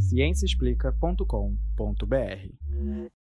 ciênciaexplica.com.br.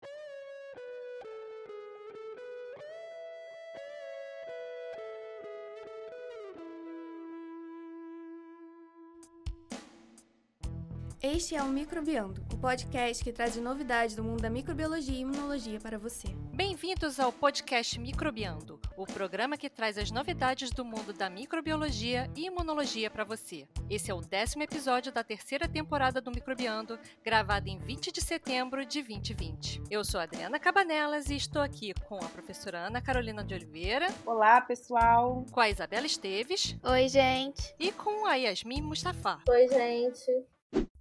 Este é o Microbiando, o podcast que traz novidades do mundo da microbiologia e imunologia para você. Bem-vindos ao podcast Microbiando, o programa que traz as novidades do mundo da microbiologia e imunologia para você. Esse é o décimo episódio da terceira temporada do Microbiando, gravado em 20 de setembro de 2020. Eu sou Adriana Cabanelas e estou aqui com a professora Ana Carolina de Oliveira. Olá, pessoal. Com a Isabela Esteves. Oi, gente. E com a Yasmin Mustafa. Oi, gente.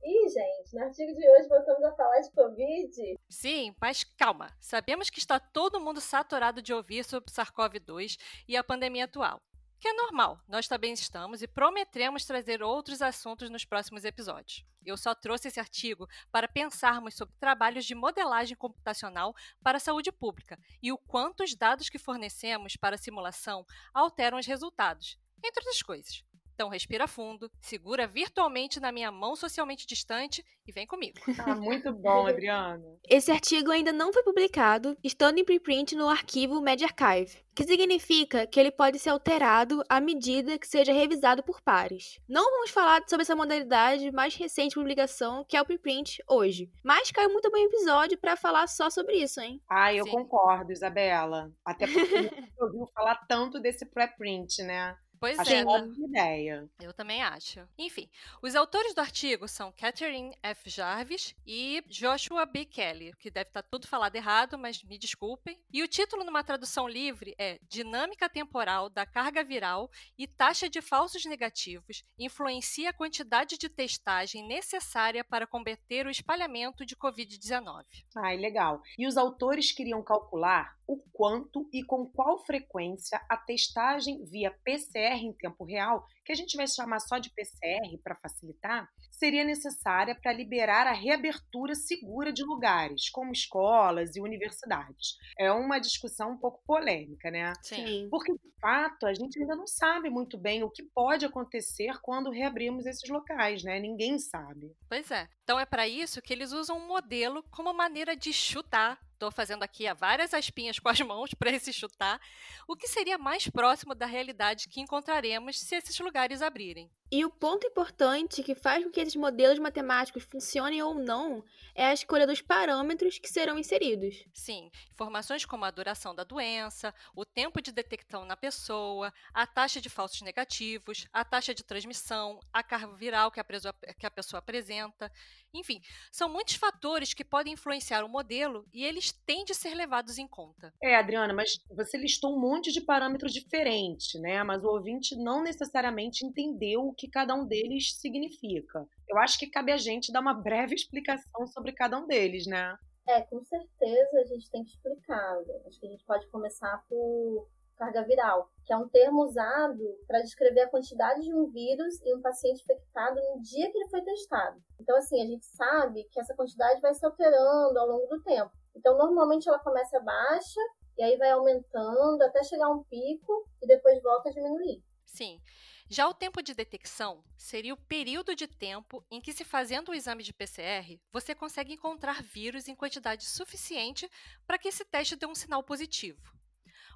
Ih, gente, no artigo de hoje voltamos a falar de Covid. Sim, mas calma. Sabemos que está todo mundo saturado de ouvir sobre SARS-CoV-2 e a pandemia atual. Que é normal, nós também estamos e prometemos trazer outros assuntos nos próximos episódios. Eu só trouxe esse artigo para pensarmos sobre trabalhos de modelagem computacional para a saúde pública e o quanto os dados que fornecemos para a simulação alteram os resultados, entre outras coisas. Então respira fundo, segura virtualmente na minha mão socialmente distante e vem comigo. Ah, muito bom, Adriana. Esse artigo ainda não foi publicado, estando em preprint no arquivo MediArchive, que significa que ele pode ser alterado à medida que seja revisado por pares. Não vamos falar sobre essa modalidade mais recente de publicação, que é o preprint, hoje. Mas caiu muito bem o episódio para falar só sobre isso, hein? Ah, eu Sim. concordo, Isabela. Até porque não ouviu falar tanto desse preprint, né? Pois Acho é. Uma ideia. Eu também acho. Enfim, os autores do artigo são Catherine F. Jarvis e Joshua B. Kelly, que deve estar tudo falado errado, mas me desculpem. E o título numa tradução livre é Dinâmica temporal da carga viral e taxa de falsos negativos influencia a quantidade de testagem necessária para combater o espalhamento de Covid-19. Ai, legal. E os autores queriam calcular o quanto e com qual frequência a testagem via PCR PCR em tempo real, que a gente vai chamar só de PCR para facilitar, seria necessária para liberar a reabertura segura de lugares, como escolas e universidades. É uma discussão um pouco polêmica, né? Sim. Porque, de fato, a gente ainda não sabe muito bem o que pode acontecer quando reabrimos esses locais, né? Ninguém sabe. Pois é. Então é para isso que eles usam um modelo como maneira de chutar Estou fazendo aqui várias aspinhas com as mãos para esse chutar. O que seria mais próximo da realidade que encontraremos se esses lugares abrirem? E o ponto importante que faz com que esses modelos matemáticos funcionem ou não é a escolha dos parâmetros que serão inseridos. Sim, informações como a duração da doença, o tempo de detecção na pessoa, a taxa de falsos negativos, a taxa de transmissão, a carga viral que a, que a pessoa apresenta. Enfim, são muitos fatores que podem influenciar o modelo e eles têm de ser levados em conta. É, Adriana, mas você listou um monte de parâmetros diferentes, né? Mas o ouvinte não necessariamente entendeu o que cada um deles significa. Eu acho que cabe a gente dar uma breve explicação sobre cada um deles, né? É, com certeza a gente tem que explicar. Acho que a gente pode começar por carga viral, que é um termo usado para descrever a quantidade de um vírus em um paciente infectado no dia que ele foi testado. Então, assim, a gente sabe que essa quantidade vai se alterando ao longo do tempo. Então, normalmente ela começa baixa e aí vai aumentando até chegar a um pico e depois volta a diminuir. Sim. Já o tempo de detecção seria o período de tempo em que, se fazendo o exame de PCR, você consegue encontrar vírus em quantidade suficiente para que esse teste dê um sinal positivo.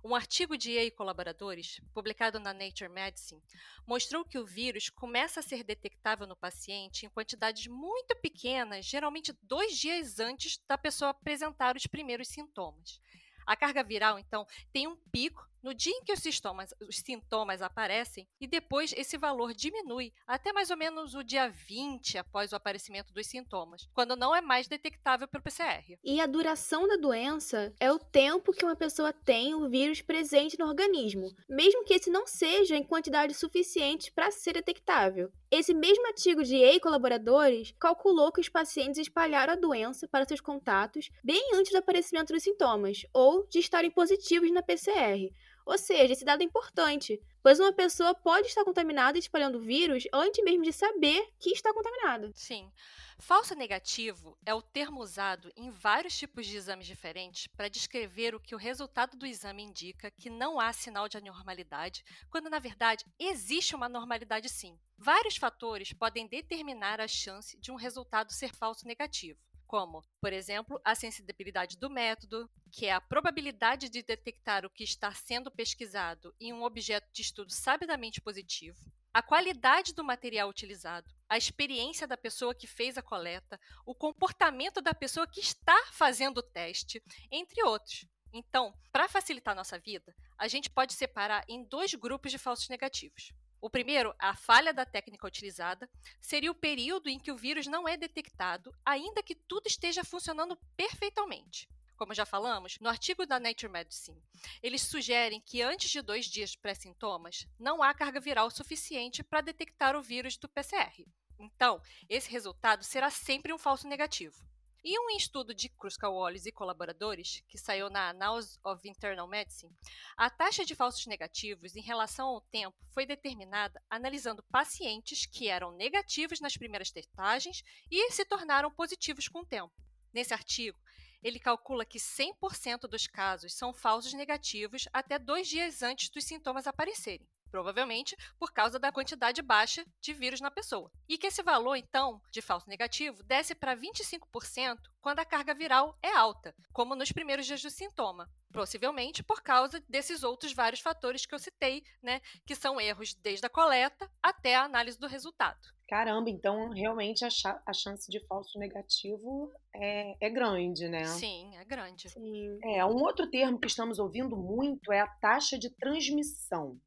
Um artigo de EA e colaboradores, publicado na Nature Medicine, mostrou que o vírus começa a ser detectável no paciente em quantidades muito pequenas, geralmente dois dias antes da pessoa apresentar os primeiros sintomas. A carga viral, então, tem um pico no dia em que os sintomas, os sintomas aparecem e depois esse valor diminui até mais ou menos o dia 20 após o aparecimento dos sintomas, quando não é mais detectável pelo PCR. E a duração da doença é o tempo que uma pessoa tem o vírus presente no organismo, mesmo que esse não seja em quantidade suficiente para ser detectável. Esse mesmo artigo de EI colaboradores calculou que os pacientes espalharam a doença para seus contatos bem antes do aparecimento dos sintomas ou de estarem positivos na PCR, ou seja, esse dado é importante, pois uma pessoa pode estar contaminada espalhando vírus antes mesmo de saber que está contaminada. Sim. Falso negativo é o termo usado em vários tipos de exames diferentes para descrever o que o resultado do exame indica que não há sinal de anormalidade, quando na verdade existe uma normalidade sim. Vários fatores podem determinar a chance de um resultado ser falso negativo como, por exemplo, a sensibilidade do método, que é a probabilidade de detectar o que está sendo pesquisado em um objeto de estudo sabidamente positivo, a qualidade do material utilizado, a experiência da pessoa que fez a coleta, o comportamento da pessoa que está fazendo o teste, entre outros. Então, para facilitar nossa vida, a gente pode separar em dois grupos de falsos negativos. O primeiro, a falha da técnica utilizada, seria o período em que o vírus não é detectado, ainda que tudo esteja funcionando perfeitamente como já falamos, no artigo da Nature Medicine, eles sugerem que antes de dois dias pré-sintomas, não há carga viral suficiente para detectar o vírus do PCR. Então, esse resultado será sempre um falso negativo. E um estudo de Kruskal-Wallis e colaboradores, que saiu na Annals of Internal Medicine, a taxa de falsos negativos em relação ao tempo foi determinada analisando pacientes que eram negativos nas primeiras testagens e se tornaram positivos com o tempo. Nesse artigo, ele calcula que 100% dos casos são falsos negativos até dois dias antes dos sintomas aparecerem provavelmente por causa da quantidade baixa de vírus na pessoa. E que esse valor, então, de falso negativo, desce para 25% quando a carga viral é alta, como nos primeiros dias do sintoma. Possivelmente por causa desses outros vários fatores que eu citei, né, que são erros desde a coleta até a análise do resultado. Caramba, então realmente a, a chance de falso negativo é, é, grande, né? Sim, é grande. Sim. É, um outro termo que estamos ouvindo muito é a taxa de transmissão.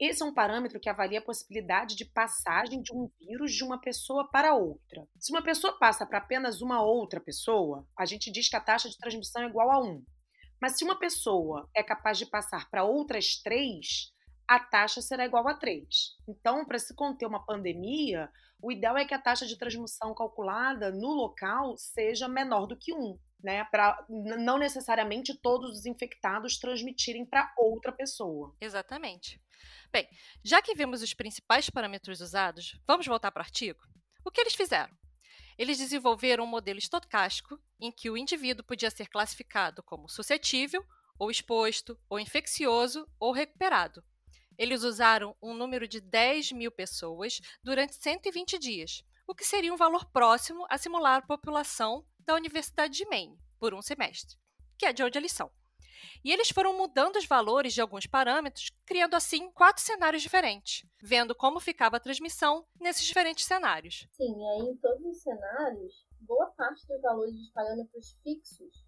Esse é um parâmetro que avalia a possibilidade de passagem de um vírus de uma pessoa para outra. Se uma pessoa passa para apenas uma outra pessoa, a gente diz que a taxa de transmissão é igual a 1. Mas se uma pessoa é capaz de passar para outras três, a taxa será igual a 3. Então, para se conter uma pandemia, o ideal é que a taxa de transmissão calculada no local seja menor do que 1 né, para não necessariamente todos os infectados transmitirem para outra pessoa. Exatamente. Bem, já que vimos os principais parâmetros usados, vamos voltar para o artigo? O que eles fizeram? Eles desenvolveram um modelo estocástico em que o indivíduo podia ser classificado como suscetível, ou exposto, ou infeccioso, ou recuperado. Eles usaram um número de 10 mil pessoas durante 120 dias, o que seria um valor próximo a simular a população da Universidade de Maine por um semestre, que é de onde eles são. E eles foram mudando os valores de alguns parâmetros, criando assim quatro cenários diferentes, vendo como ficava a transmissão nesses diferentes cenários. Sim, e aí em todos os cenários, boa parte dos valores dos parâmetros fixos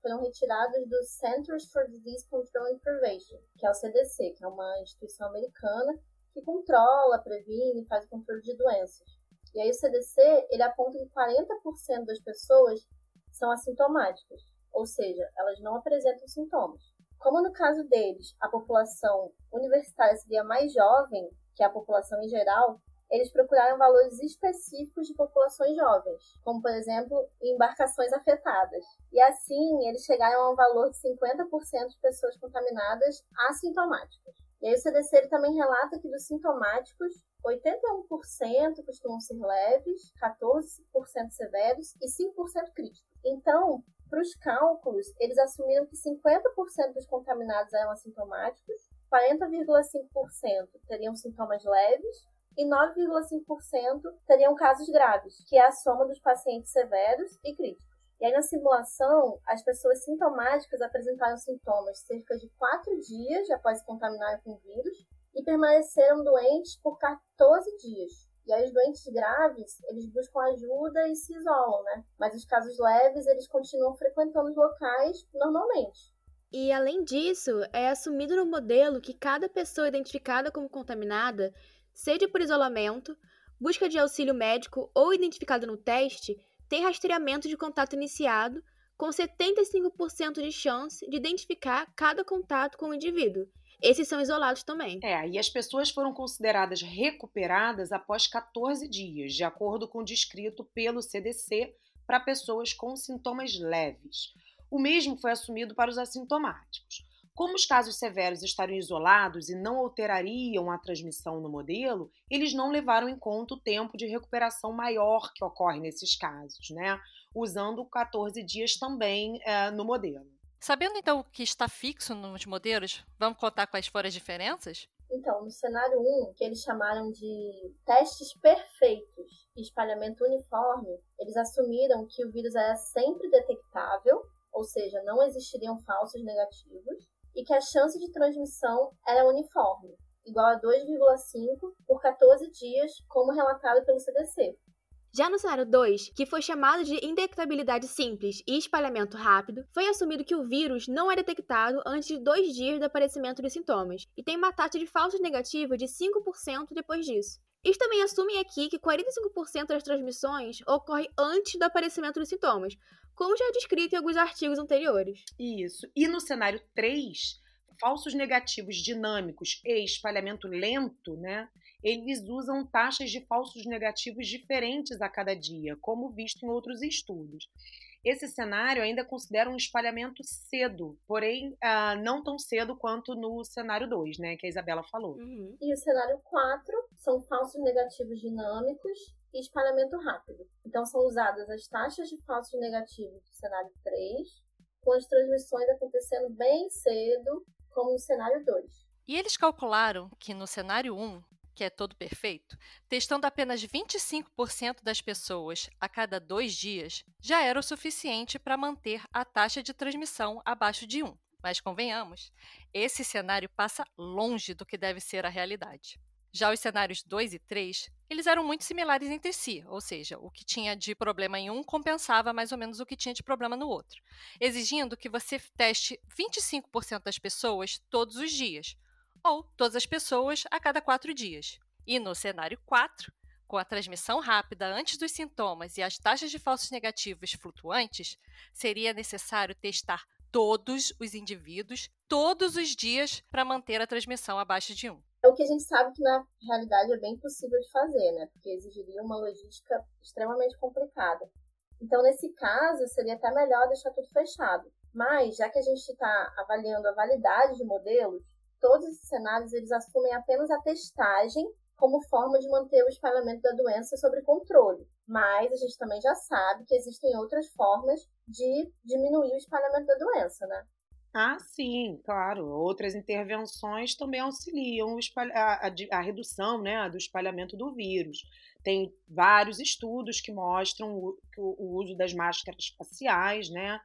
foram, retirados do Centers for Disease Control and Prevention, que é o CDC, que é uma instituição americana que controla, previne e faz o controle de doenças. E aí o CDC, ele aponta que 40% das pessoas são assintomáticas, ou seja, elas não apresentam sintomas. Como no caso deles, a população universitária seria mais jovem que a população em geral, eles procuraram valores específicos de populações jovens, como por exemplo, embarcações afetadas. E assim, eles chegaram a um valor de 50% de pessoas contaminadas assintomáticas. E aí o CDC também relata que dos sintomáticos, 81% costumam ser leves, 14% severos e 5% críticos. Então, para os cálculos, eles assumiram que 50% dos contaminados eram assintomáticos, 40,5% teriam sintomas leves e 9,5% teriam casos graves, que é a soma dos pacientes severos e críticos. E aí, na simulação, as pessoas sintomáticas apresentaram sintomas cerca de 4 dias após se contaminarem com o vírus e permaneceram doentes por 14 dias. E aí, os doentes graves, eles buscam ajuda e se isolam, né? Mas os casos leves, eles continuam frequentando os locais normalmente. E além disso, é assumido no modelo que cada pessoa identificada como contaminada, seja por isolamento, busca de auxílio médico ou identificada no teste, tem rastreamento de contato iniciado, com 75% de chance de identificar cada contato com o indivíduo. Esses são isolados também. É, e as pessoas foram consideradas recuperadas após 14 dias, de acordo com o descrito pelo CDC para pessoas com sintomas leves. O mesmo foi assumido para os assintomáticos. Como os casos severos estariam isolados e não alterariam a transmissão no modelo, eles não levaram em conta o tempo de recuperação maior que ocorre nesses casos, né? Usando 14 dias também é, no modelo. Sabendo então o que está fixo nos modelos, vamos contar quais foram as diferenças? Então, no cenário 1, que eles chamaram de testes perfeitos e espalhamento uniforme, eles assumiram que o vírus era sempre detectável, ou seja, não existiriam falsos negativos, e que a chance de transmissão era uniforme, igual a 2,5 por 14 dias, como relatado pelo CDC. Já no cenário 2, que foi chamado de indetectabilidade simples e espalhamento rápido, foi assumido que o vírus não é detectado antes de dois dias do aparecimento dos sintomas, e tem uma taxa de falsos negativos de 5% depois disso. Eles também assumem aqui que 45% das transmissões ocorre antes do aparecimento dos sintomas, como já é descrito em alguns artigos anteriores. Isso. E no cenário 3, falsos negativos dinâmicos e espalhamento lento, né? Eles usam taxas de falsos negativos diferentes a cada dia, como visto em outros estudos. Esse cenário ainda considera um espalhamento cedo, porém uh, não tão cedo quanto no cenário 2, né, que a Isabela falou. Uhum. E o cenário 4 são falsos negativos dinâmicos e espalhamento rápido. Então são usadas as taxas de falsos negativos do cenário 3, com as transmissões acontecendo bem cedo, como no cenário 2. E eles calcularam que no cenário 1, que é todo perfeito, testando apenas 25% das pessoas a cada dois dias, já era o suficiente para manter a taxa de transmissão abaixo de 1. Mas convenhamos, esse cenário passa longe do que deve ser a realidade. Já os cenários 2 e 3, eles eram muito similares entre si, ou seja, o que tinha de problema em um compensava mais ou menos o que tinha de problema no outro, exigindo que você teste 25% das pessoas todos os dias, ou todas as pessoas a cada quatro dias. E no cenário 4, com a transmissão rápida antes dos sintomas e as taxas de falsos negativos flutuantes, seria necessário testar todos os indivíduos todos os dias para manter a transmissão abaixo de 1 é o que a gente sabe que na realidade é bem possível de fazer, né? Porque exigiria uma logística extremamente complicada. Então, nesse caso, seria até melhor deixar tudo fechado. Mas, já que a gente está avaliando a validade de modelos, todos esses cenários eles assumem apenas a testagem como forma de manter o espalhamento da doença sob controle. Mas a gente também já sabe que existem outras formas de diminuir o espalhamento da doença, né? Ah, sim, claro. Outras intervenções também auxiliam a, a, a, redução né, do espalhamento do vírus. Tem vários estudos que mostram o, o uso das máscaras faciais, né,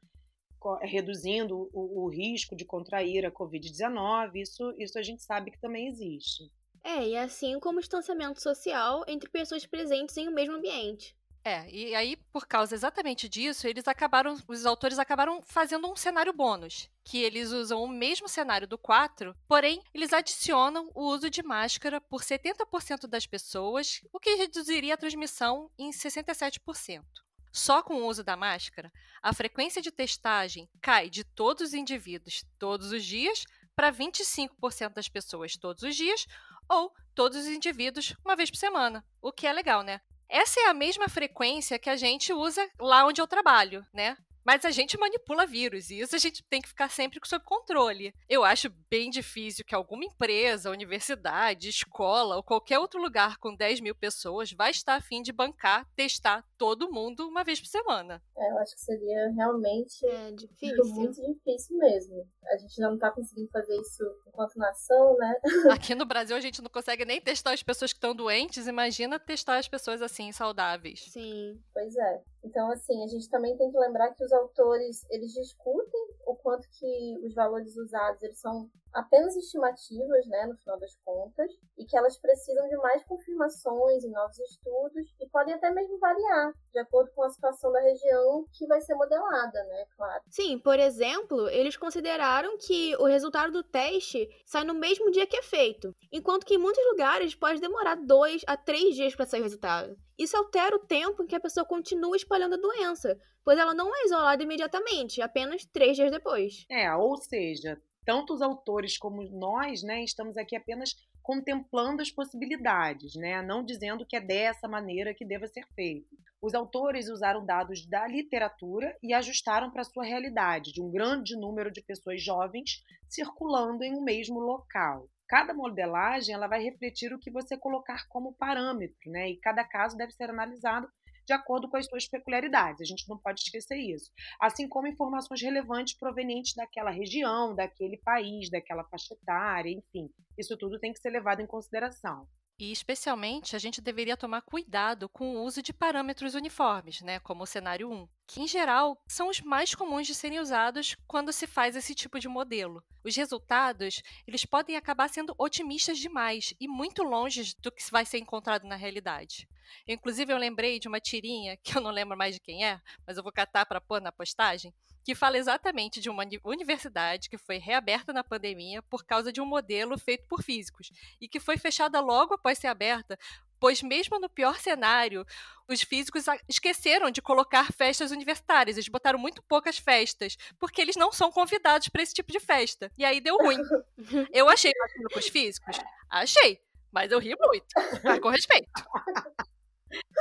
reduzindo o, o risco de contrair a Covid-19. Isso, isso a gente sabe que também existe. É, e assim como o distanciamento social entre pessoas presentes em um mesmo ambiente. É, e aí, por causa exatamente disso, eles acabaram, os autores acabaram fazendo um cenário bônus, que eles usam o mesmo cenário do 4, porém, eles adicionam o uso de máscara por 70% das pessoas, o que reduziria a transmissão em 67%. Só com o uso da máscara, a frequência de testagem cai de todos os indivíduos todos os dias para 25% das pessoas todos os dias ou todos os indivíduos uma vez por semana, o que é legal, né? Essa é a mesma frequência que a gente usa lá onde eu trabalho, né? Mas a gente manipula vírus e isso a gente tem que ficar sempre sob controle. Eu acho bem difícil que alguma empresa, universidade, escola ou qualquer outro lugar com 10 mil pessoas vai estar a fim de bancar, testar todo mundo uma vez por semana. É, eu acho que seria realmente é, difícil. muito difícil mesmo. A gente não está conseguindo fazer isso enquanto nação, né? Aqui no Brasil a gente não consegue nem testar as pessoas que estão doentes, imagina testar as pessoas assim saudáveis. Sim. Pois é. Então, assim, a gente também tem que lembrar que os autores, eles discutem o quanto que os valores usados, eles são apenas estimativas, né, no final das contas, e que elas precisam de mais confirmações em novos estudos e podem até mesmo variar de acordo com a situação da região que vai ser modelada, né, claro. Sim, por exemplo, eles consideraram que o resultado do teste sai no mesmo dia que é feito, enquanto que em muitos lugares pode demorar dois a três dias para sair o resultado. Isso altera o tempo em que a pessoa continua espalhando a doença, pois ela não é isolada imediatamente, apenas três dias depois. É, ou seja, tanto os autores como nós, né, estamos aqui apenas contemplando as possibilidades, né, não dizendo que é dessa maneira que deva ser feito. Os autores usaram dados da literatura e ajustaram para a sua realidade, de um grande número de pessoas jovens circulando em um mesmo local. Cada modelagem ela vai refletir o que você colocar como parâmetro, né? E cada caso deve ser analisado de acordo com as suas peculiaridades. A gente não pode esquecer isso. Assim como informações relevantes provenientes daquela região, daquele país, daquela faixa etária, enfim. Isso tudo tem que ser levado em consideração. E, especialmente, a gente deveria tomar cuidado com o uso de parâmetros uniformes, né, como o cenário 1, que, em geral, são os mais comuns de serem usados quando se faz esse tipo de modelo. Os resultados, eles podem acabar sendo otimistas demais e muito longe do que vai ser encontrado na realidade. Inclusive, eu lembrei de uma tirinha, que eu não lembro mais de quem é, mas eu vou catar para pôr na postagem, que fala exatamente de uma universidade que foi reaberta na pandemia por causa de um modelo feito por físicos e que foi fechada logo após ser aberta, pois mesmo no pior cenário, os físicos esqueceram de colocar festas universitárias, eles botaram muito poucas festas, porque eles não são convidados para esse tipo de festa. E aí deu ruim. Eu achei vacilo com os físicos? Achei, mas eu ri muito, mas com respeito.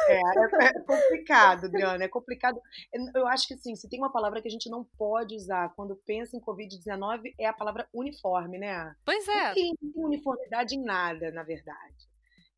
É, é, é, complicado, Adriana, é complicado. Eu acho que sim, se tem uma palavra que a gente não pode usar quando pensa em Covid-19 é a palavra uniforme, né? Pois é. Não tem, não tem uniformidade em nada, na verdade.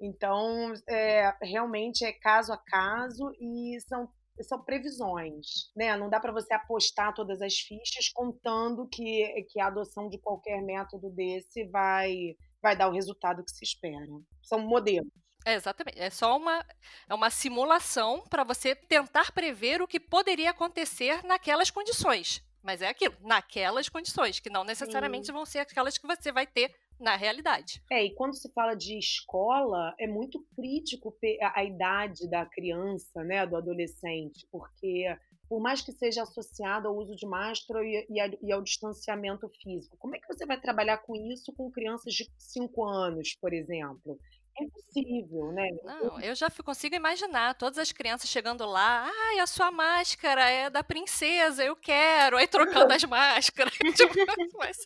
Então, é, realmente é caso a caso e são são previsões, né? Não dá para você apostar todas as fichas contando que, que a adoção de qualquer método desse vai vai dar o resultado que se espera. São modelos. É, exatamente. É só uma, é uma simulação para você tentar prever o que poderia acontecer naquelas condições. Mas é aquilo, naquelas condições, que não necessariamente Sim. vão ser aquelas que você vai ter na realidade. É, e quando se fala de escola, é muito crítico a, idade da criança, né, do adolescente, porque por mais que seja associado ao uso de máscara e, e, e, ao distanciamento físico, como é que você vai trabalhar com isso com crianças de 5 anos, por exemplo? É impossível, né? Não, eu já consigo imaginar todas as crianças chegando lá, ai, a sua máscara é da princesa, eu quero, aí trocando as máscaras. tipo, mas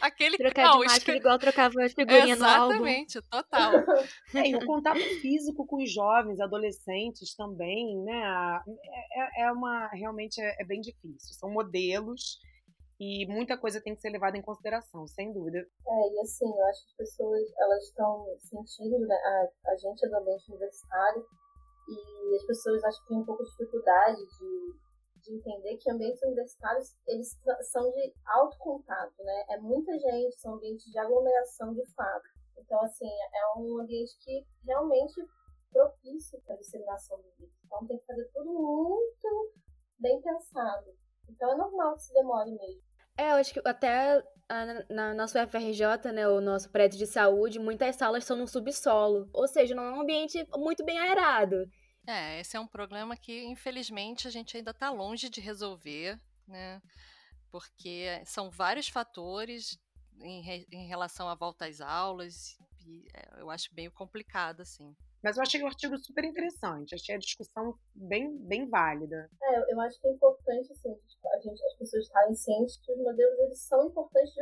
aquele Trocar caos. de máscara igual trocava as figurinhas no álbum. Exatamente, total. É, e o contato físico com os jovens, adolescentes também, né? É, é, é uma, realmente é, é bem difícil. São modelos e muita coisa tem que ser levada em consideração, sem dúvida. É, e assim, eu acho que as pessoas, elas estão sentindo, né, a, a gente é do ambiente universitário, e as pessoas acho que têm um pouco de dificuldade de, de entender que ambientes universitários, eles são de alto contato, né? É muita gente, são ambientes de aglomeração de fato. Então, assim, é um ambiente que realmente propício para a disseminação do vírus. Então, tem que fazer tudo muito bem pensado. Então, é normal que se demore mesmo. É, eu acho que até na nosso FRJ, né, o nosso prédio de saúde, muitas salas são no subsolo. Ou seja, não é um ambiente muito bem aerado. É, esse é um problema que, infelizmente, a gente ainda está longe de resolver, né? Porque são vários fatores em, em relação à volta às aulas, e é, eu acho meio complicado, assim. Mas eu achei o artigo super interessante, achei a discussão bem, bem válida. É, eu acho que é importante, assim, a gente, as pessoas estarem cientes que os modelos eles são importantes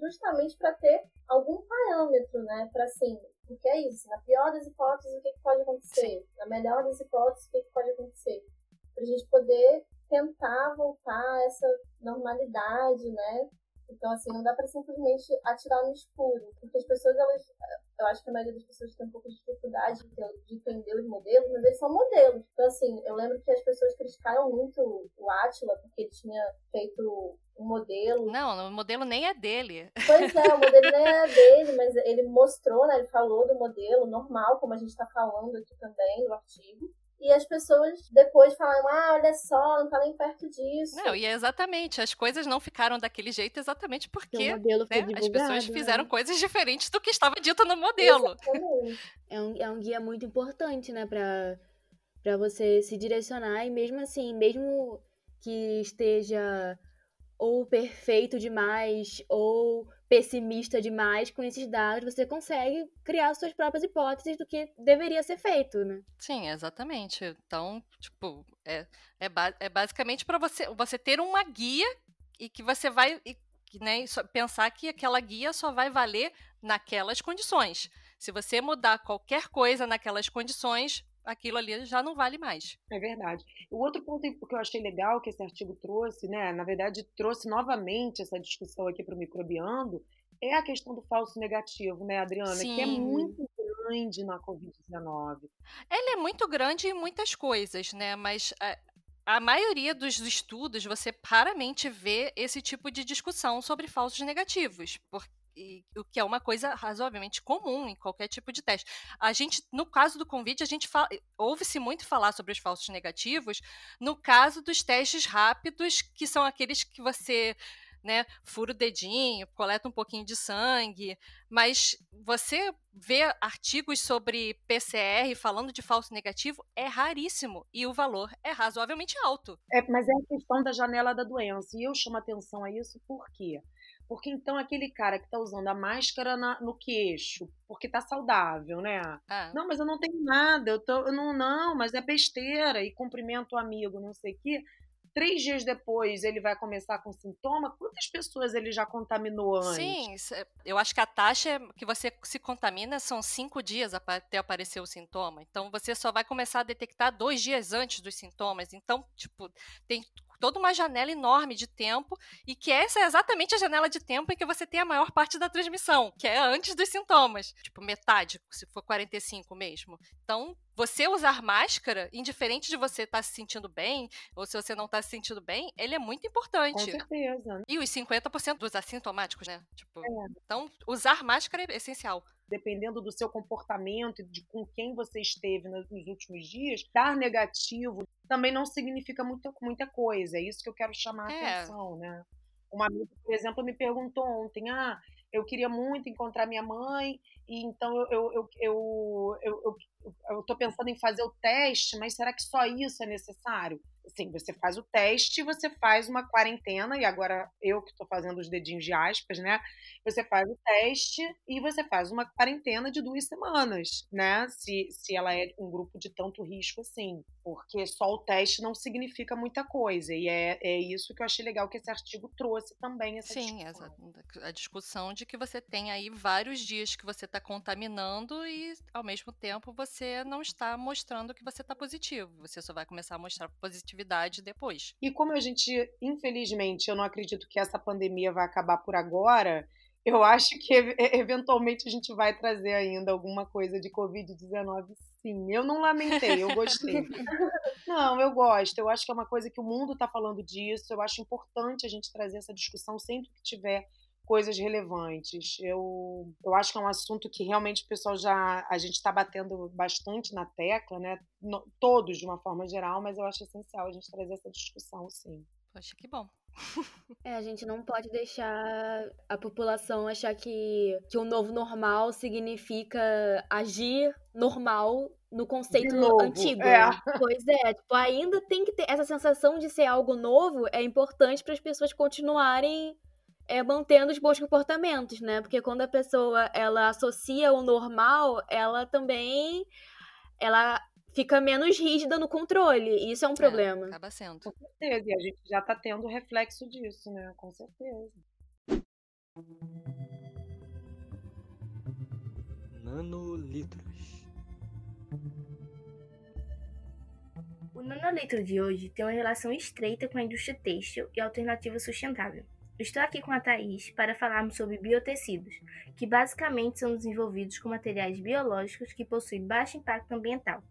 justamente para ter algum parâmetro, né? Para assim, o que é isso? Na pior das hipóteses, o que, que pode acontecer? Na melhor das hipóteses, o que, que pode acontecer? Para a gente poder tentar voltar a essa normalidade, né? Então, assim, não dá para simplesmente atirar no escuro, porque as pessoas, elas, eu acho que a maioria das pessoas tem um pouco de dificuldade de entender os modelos, mas eles são modelos. Então, assim, eu lembro que as pessoas criticaram muito o Atila, porque ele tinha feito um modelo. Não, o modelo nem é dele. Pois é, o modelo nem é dele, mas ele mostrou, né? Ele falou do modelo normal, como a gente está falando aqui também no artigo e as pessoas depois falam, ah, olha só, não tá nem perto disso. Não, e é exatamente, as coisas não ficaram daquele jeito exatamente porque né, as pessoas né? fizeram né? coisas diferentes do que estava dito no modelo. É um, é um guia muito importante, né, pra, pra você se direcionar e mesmo assim, mesmo que esteja ou perfeito demais ou pessimista demais com esses dados, você consegue criar suas próprias hipóteses do que deveria ser feito, né? Sim, exatamente. Então, tipo, é, é, é basicamente para você, você ter uma guia e que você vai né, pensar que aquela guia só vai valer naquelas condições. Se você mudar qualquer coisa naquelas condições, aquilo ali já não vale mais. É verdade. O outro ponto que eu achei legal que esse artigo trouxe, né, na verdade trouxe novamente essa discussão aqui para o microbiando, é a questão do falso negativo, né, Adriana, Sim. que é muito grande na Covid-19. Ela é muito grande em muitas coisas, né, mas a, a maioria dos estudos você raramente vê esse tipo de discussão sobre falsos negativos, porque e, o que é uma coisa razoavelmente comum em qualquer tipo de teste. A gente, no caso do convite, a gente ouve-se muito falar sobre os falsos negativos. No caso dos testes rápidos, que são aqueles que você né, fura o dedinho, coleta um pouquinho de sangue, mas você vê artigos sobre PCR falando de falso negativo é raríssimo e o valor é razoavelmente alto. É, mas é a questão da janela da doença e eu chamo atenção a isso por quê? Porque então aquele cara que está usando a máscara na, no queixo, porque está saudável, né? Ah. Não, mas eu não tenho nada, eu, tô, eu não, não, mas é besteira, e cumprimento o amigo, não sei o quê. Três dias depois ele vai começar com sintoma. Quantas pessoas ele já contaminou antes? Sim, eu acho que a taxa que você se contamina são cinco dias até aparecer o sintoma. Então você só vai começar a detectar dois dias antes dos sintomas. Então, tipo, tem toda uma janela enorme de tempo e que essa é exatamente a janela de tempo em que você tem a maior parte da transmissão, que é antes dos sintomas, tipo metade, se for 45 mesmo. Então, você usar máscara, indiferente de você estar tá se sentindo bem ou se você não está se sentindo bem, ele é muito importante. Com certeza. E os 50% dos assintomáticos, né? Tipo, é. Então, usar máscara é essencial dependendo do seu comportamento e de com quem você esteve nos últimos dias, dar negativo também não significa muito, muita coisa. É isso que eu quero chamar a é. atenção, né? Uma amiga, por exemplo, me perguntou ontem: ah, eu queria muito encontrar minha mãe, e então eu, eu, eu, eu, eu, eu, eu tô pensando em fazer o teste, mas será que só isso é necessário? Sim, você faz o teste, você faz uma quarentena, e agora eu que estou fazendo os dedinhos de aspas, né? Você faz o teste e você faz uma quarentena de duas semanas, né? Se, se ela é um grupo de tanto risco assim. Porque só o teste não significa muita coisa. E é, é isso que eu achei legal que esse artigo trouxe também. Essa Sim, discussão. Essa, a discussão de que você tem aí vários dias que você está contaminando e, ao mesmo tempo, você não está mostrando que você está positivo. Você só vai começar a mostrar positividade atividade depois. E como a gente, infelizmente, eu não acredito que essa pandemia vai acabar por agora, eu acho que eventualmente a gente vai trazer ainda alguma coisa de Covid-19, sim. Eu não lamentei, eu gostei. não, eu gosto. Eu acho que é uma coisa que o mundo está falando disso. Eu acho importante a gente trazer essa discussão sempre que tiver coisas relevantes. Eu, eu acho que é um assunto que realmente o pessoal já. A gente está batendo bastante na tecla, né? No, todos de uma forma geral, mas eu acho essencial a gente trazer essa discussão, sim. Poxa, que bom. É, a gente não pode deixar a população achar que, que o novo normal significa agir normal no conceito antigo. É. Né? Pois é, tipo, ainda tem que ter essa sensação de ser algo novo, é importante para as pessoas continuarem é mantendo os bons comportamentos, né? Porque quando a pessoa ela associa o normal, ela também ela fica menos rígida no controle. E isso é um é, problema. Acaba sendo. Com certeza. E a gente já está tendo reflexo disso, né? Com certeza. Nanolitros. O nanolitro de hoje tem uma relação estreita com a indústria têxtil e alternativa sustentável. Estou aqui com a Thaís para falarmos sobre biotecidos, que basicamente são desenvolvidos com materiais biológicos que possuem baixo impacto ambiental.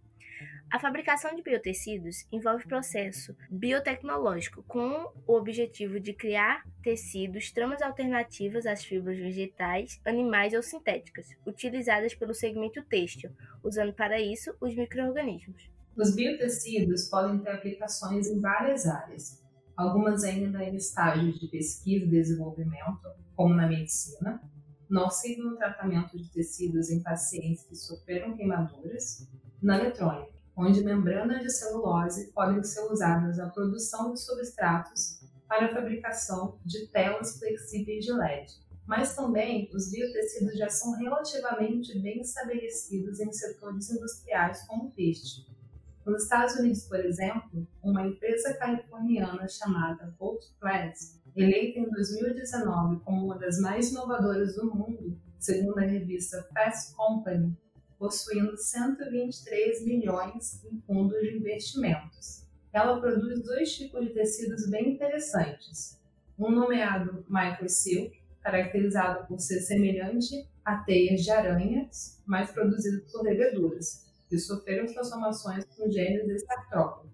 A fabricação de biotecidos envolve processo biotecnológico com o objetivo de criar tecidos, tramas alternativas às fibras vegetais, animais ou sintéticas, utilizadas pelo segmento têxtil, usando para isso os microorganismos. Os biotecidos podem ter aplicações em várias áreas, algumas ainda em estágios de pesquisa e desenvolvimento, como na medicina, no auxílio no tratamento de tecidos em pacientes que sofreram queimaduras, na eletrônica, onde membranas de celulose podem ser usadas na produção de substratos para a fabricação de telas flexíveis de LED. Mas também os biotecidos já são relativamente bem estabelecidos em setores industriais como o têxtil, nos Estados Unidos, por exemplo, uma empresa californiana chamada Bolt Plants eleita em 2019 como uma das mais inovadoras do mundo, segundo a revista Fast Company, possuindo 123 milhões em fundos de investimentos. Ela produz dois tipos de tecidos bem interessantes. Um nomeado Microsilk, caracterizado por ser semelhante a teias de aranhas, mas produzido por leveduras, que sofreram transformações com genes desse artrópode,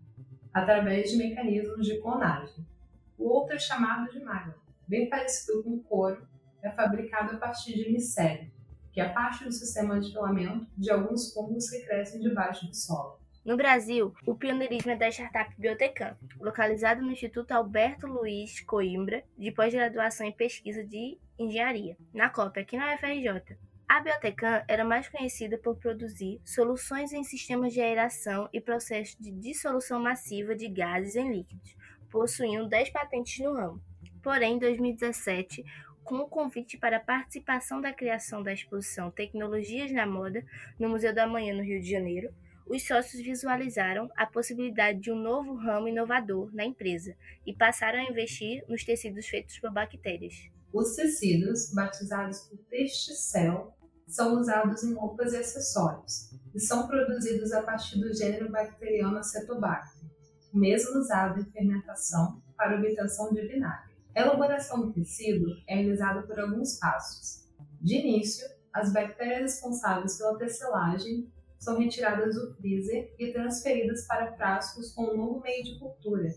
através de mecanismos de clonagem. O outro é chamado de malha, bem parecido com couro, é fabricado a partir de micélio, que é parte do sistema de filamento de alguns fungos que crescem debaixo do solo. No Brasil, o pioneirismo é da startup Biotecan, localizado no Instituto Alberto Luiz Coimbra, de pós-graduação em pesquisa de engenharia, na COP, aqui na UFRJ. A Biotecan era mais conhecida por produzir soluções em sistemas de aeração e processos de dissolução massiva de gases em líquidos, possuindo 10 patentes no ramo. Porém, em 2017, com o convite para a participação da criação da exposição Tecnologias na Moda no Museu da Manhã, no Rio de Janeiro, os sócios visualizaram a possibilidade de um novo ramo inovador na empresa e passaram a investir nos tecidos feitos por bactérias. Os tecidos, batizados por Testicel, são usados em roupas e acessórios e são produzidos a partir do gênero bacteriano Acetobacter, mesmo usado em fermentação para obtenção de vinagre. A elaboração do tecido é realizada por alguns passos. De início, as bactérias responsáveis pela tecelagem são retiradas do freezer e transferidas para frascos com um novo meio de cultura,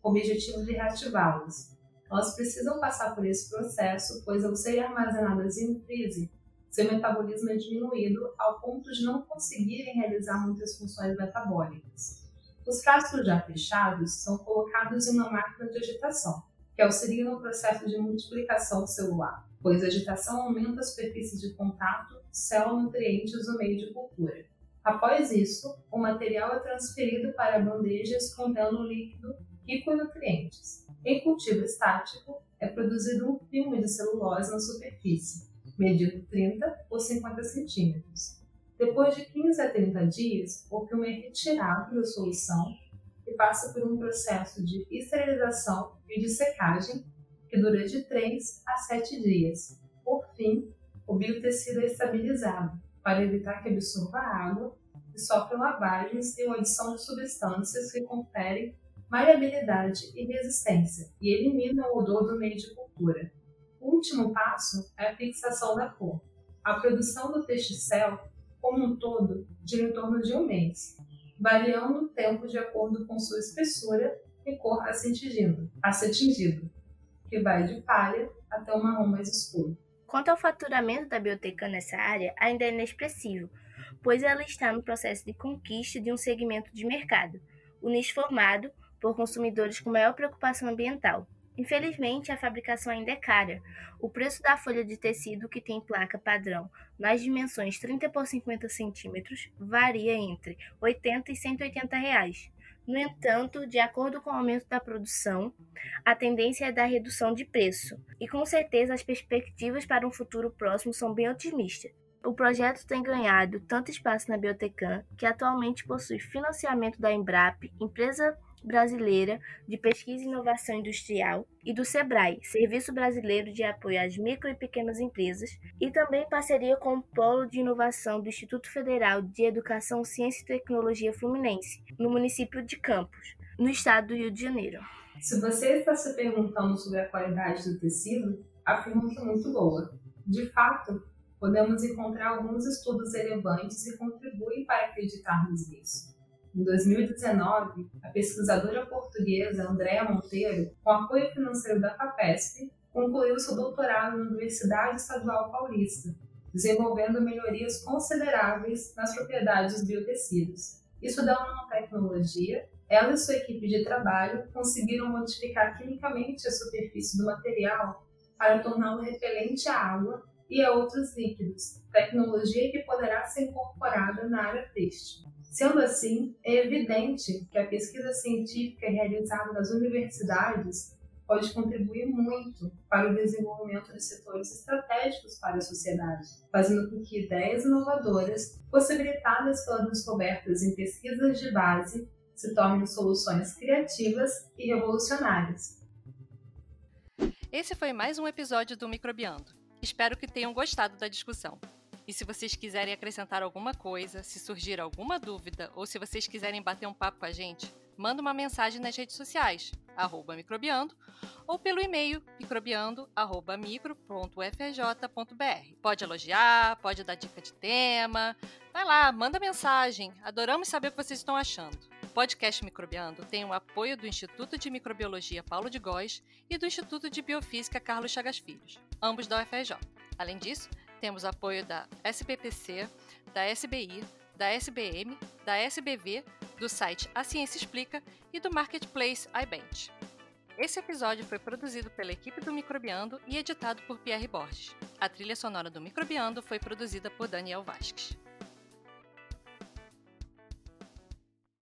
com o objetivo de reativá-las. Elas precisam passar por esse processo, pois ao serem armazenadas em um freezer, seu metabolismo é diminuído ao ponto de não conseguirem realizar muitas funções metabólicas. Os frascos já fechados são colocados em uma máquina de agitação, que auxilia no processo de multiplicação celular, pois a agitação aumenta a superfície de contato célula-nutrientes no meio de cultura. Após isso, o material é transferido para bandejas contendo líquido rico em nutrientes. Em cultivo estático, é produzido um filme de celulose na superfície, medido 30 por 50 centímetros. Depois de 15 a 30 dias, o filme é retirado da solução e passa por um processo de esterilização e de secagem que dura de 3 a 7 dias. Por fim, o biotecido é estabilizado para evitar que absorva água e sofre lavagens e adição de substâncias que conferem maleabilidade e resistência e eliminam o odor do meio de cultura. O último passo é a fixação da cor. A produção do texticel, como um todo, gira em torno de um mês, variando o tempo de acordo com sua espessura e cor a ser tingido, a ser tingido que vai de palha até um marrom mais escuro. Quanto ao faturamento da biblioteca nessa área, ainda é inexpressivo, pois ela está no processo de conquista de um segmento de mercado, o nicho formado por consumidores com maior preocupação ambiental. Infelizmente, a fabricação ainda é cara. O preço da folha de tecido que tem placa padrão nas dimensões 30 por 50 centímetros varia entre 80 e 180 reais. No entanto, de acordo com o aumento da produção, a tendência é da redução de preço, e com certeza as perspectivas para um futuro próximo são bem otimistas. O projeto tem ganhado tanto espaço na Biotecan, que atualmente possui financiamento da Embrap, empresa brasileira de pesquisa e inovação industrial, e do SEBRAE, Serviço Brasileiro de Apoio às Micro e Pequenas Empresas, e também parceria com o Polo de Inovação do Instituto Federal de Educação, Ciência e Tecnologia Fluminense, no município de Campos, no estado do Rio de Janeiro. Se você está se perguntando sobre a qualidade do tecido, afirmo que é muito boa. De fato, podemos encontrar alguns estudos relevantes que contribuem para acreditarmos nisso. Em 2019, a pesquisadora portuguesa Andréa Monteiro, com apoio financeiro da FAPESP, concluiu seu doutorado na Universidade Estadual Paulista, desenvolvendo melhorias consideráveis nas propriedades dos biotecidos. Estudando nanotecnologia, ela e sua equipe de trabalho conseguiram modificar quimicamente a superfície do material para torná-lo repelente à água e a outros líquidos, tecnologia que poderá ser incorporada na área têxtil. Sendo assim, é evidente que a pesquisa científica realizada nas universidades pode contribuir muito para o desenvolvimento de setores estratégicos para a sociedade, fazendo com que ideias inovadoras, possibilitadas pelas descobertas em pesquisas de base, se tornem soluções criativas e revolucionárias. Esse foi mais um episódio do Microbiando. Espero que tenham gostado da discussão. E se vocês quiserem acrescentar alguma coisa, se surgir alguma dúvida ou se vocês quiserem bater um papo com a gente, manda uma mensagem nas redes sociais, microbiando, ou pelo e-mail microbiando.micro.ufrj.br. Pode elogiar, pode dar dica de tema. Vai lá, manda mensagem. Adoramos saber o que vocês estão achando. O podcast Microbiando tem o apoio do Instituto de Microbiologia Paulo de Góes e do Instituto de Biofísica Carlos Chagas Filhos, ambos da UFRJ. Além disso, temos apoio da SBPC, da SBI, da SBM, da SBV, do site A Ciência Explica e do marketplace iBench. Esse episódio foi produzido pela equipe do Microbiando e editado por Pierre Borges. A trilha sonora do Microbiando foi produzida por Daniel Vasques.